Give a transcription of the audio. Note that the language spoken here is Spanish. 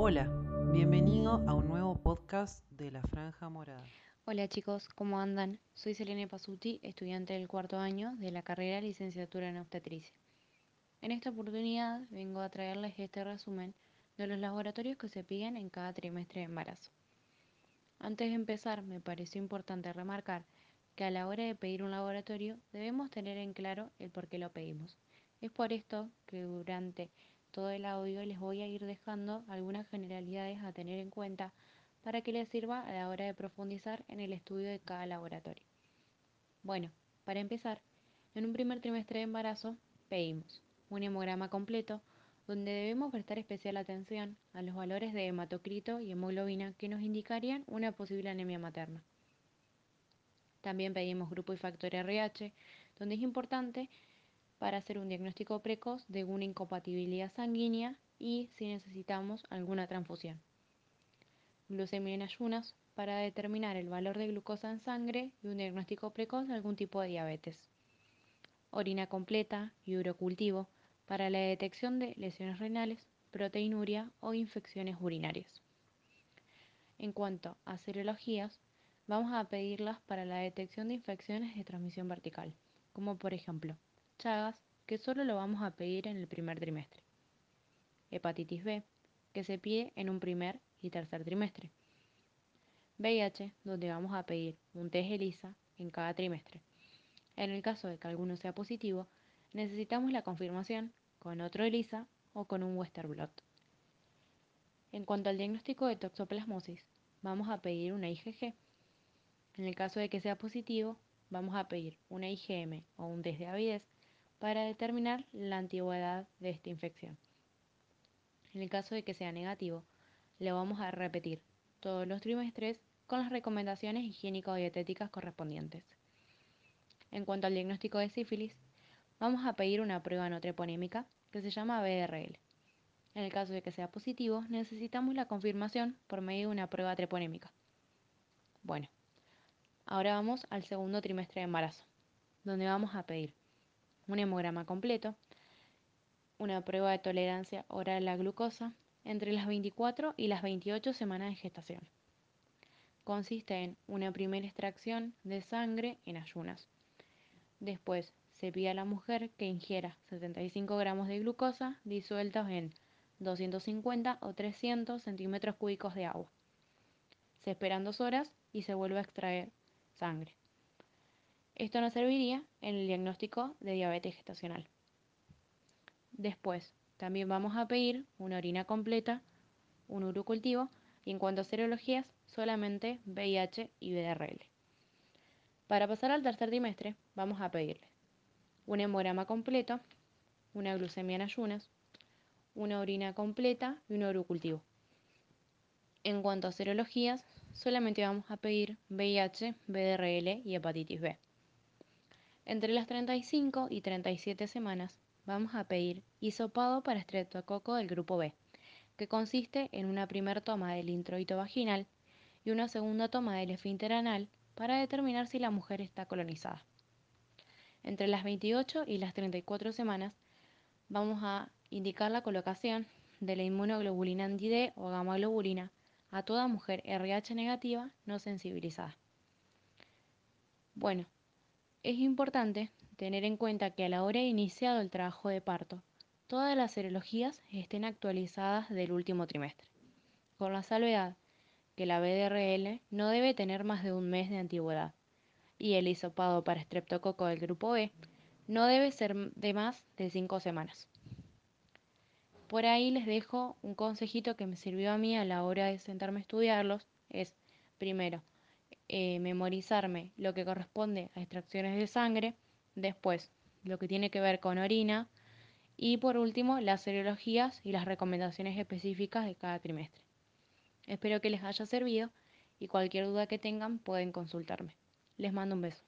Hola, bienvenido a un nuevo podcast de La Franja Morada. Hola chicos, ¿cómo andan? Soy Selene Pasuti, estudiante del cuarto año de la carrera Licenciatura en Obstetricia. En esta oportunidad vengo a traerles este resumen de los laboratorios que se piden en cada trimestre de embarazo. Antes de empezar, me pareció importante remarcar que a la hora de pedir un laboratorio debemos tener en claro el por qué lo pedimos. Es por esto que durante todo el audio les voy a ir dejando algunas generalidades a tener en cuenta para que les sirva a la hora de profundizar en el estudio de cada laboratorio. Bueno, para empezar, en un primer trimestre de embarazo pedimos un hemograma completo donde debemos prestar especial atención a los valores de hematocrito y hemoglobina que nos indicarían una posible anemia materna. También pedimos grupo y factor RH, donde es importante para hacer un diagnóstico precoz de una incompatibilidad sanguínea y si necesitamos alguna transfusión. Glucemia en ayunas para determinar el valor de glucosa en sangre y un diagnóstico precoz de algún tipo de diabetes. Orina completa y urocultivo para la detección de lesiones renales, proteinuria o infecciones urinarias. En cuanto a serologías, vamos a pedirlas para la detección de infecciones de transmisión vertical, como por ejemplo Chagas, que solo lo vamos a pedir en el primer trimestre. Hepatitis B, que se pide en un primer y tercer trimestre. VIH, donde vamos a pedir un test ELISA en cada trimestre. En el caso de que alguno sea positivo, necesitamos la confirmación con otro ELISA o con un Western blot. En cuanto al diagnóstico de toxoplasmosis, vamos a pedir una IgG. En el caso de que sea positivo, vamos a pedir una IgM o un test de avidez para determinar la antigüedad de esta infección. En el caso de que sea negativo, lo vamos a repetir todos los trimestres con las recomendaciones higiénico-dietéticas correspondientes. En cuanto al diagnóstico de sífilis, vamos a pedir una prueba no treponémica que se llama BRL. En el caso de que sea positivo, necesitamos la confirmación por medio de una prueba treponémica. Bueno, ahora vamos al segundo trimestre de embarazo, donde vamos a pedir un hemograma completo, una prueba de tolerancia oral a la glucosa entre las 24 y las 28 semanas de gestación. Consiste en una primera extracción de sangre en ayunas. Después se pide a la mujer que ingiera 75 gramos de glucosa disueltos en 250 o 300 centímetros cúbicos de agua. Se esperan dos horas y se vuelve a extraer sangre. Esto nos serviría en el diagnóstico de diabetes gestacional. Después, también vamos a pedir una orina completa, un urocultivo y en cuanto a serologías, solamente VIH y VRL. Para pasar al tercer trimestre, vamos a pedirle un hemograma completo, una glucemia en ayunas, una orina completa y un urocultivo. En cuanto a serologías, solamente vamos a pedir VIH, VRL y hepatitis B. Entre las 35 y 37 semanas vamos a pedir hisopado para estreptococo del grupo B, que consiste en una primera toma del introito vaginal y una segunda toma del esfínter anal para determinar si la mujer está colonizada. Entre las 28 y las 34 semanas vamos a indicar la colocación de la inmunoglobulina anti-D o gamma globulina a toda mujer RH negativa no sensibilizada. Bueno, es importante tener en cuenta que a la hora de iniciado el trabajo de parto, todas las serologías estén actualizadas del último trimestre, con la salvedad que la BDRL no debe tener más de un mes de antigüedad y el hisopado para estreptococo del grupo B no debe ser de más de 5 semanas. Por ahí les dejo un consejito que me sirvió a mí a la hora de sentarme a estudiarlos, es primero, eh, memorizarme lo que corresponde a extracciones de sangre, después lo que tiene que ver con orina y por último las serologías y las recomendaciones específicas de cada trimestre. Espero que les haya servido y cualquier duda que tengan pueden consultarme. Les mando un beso.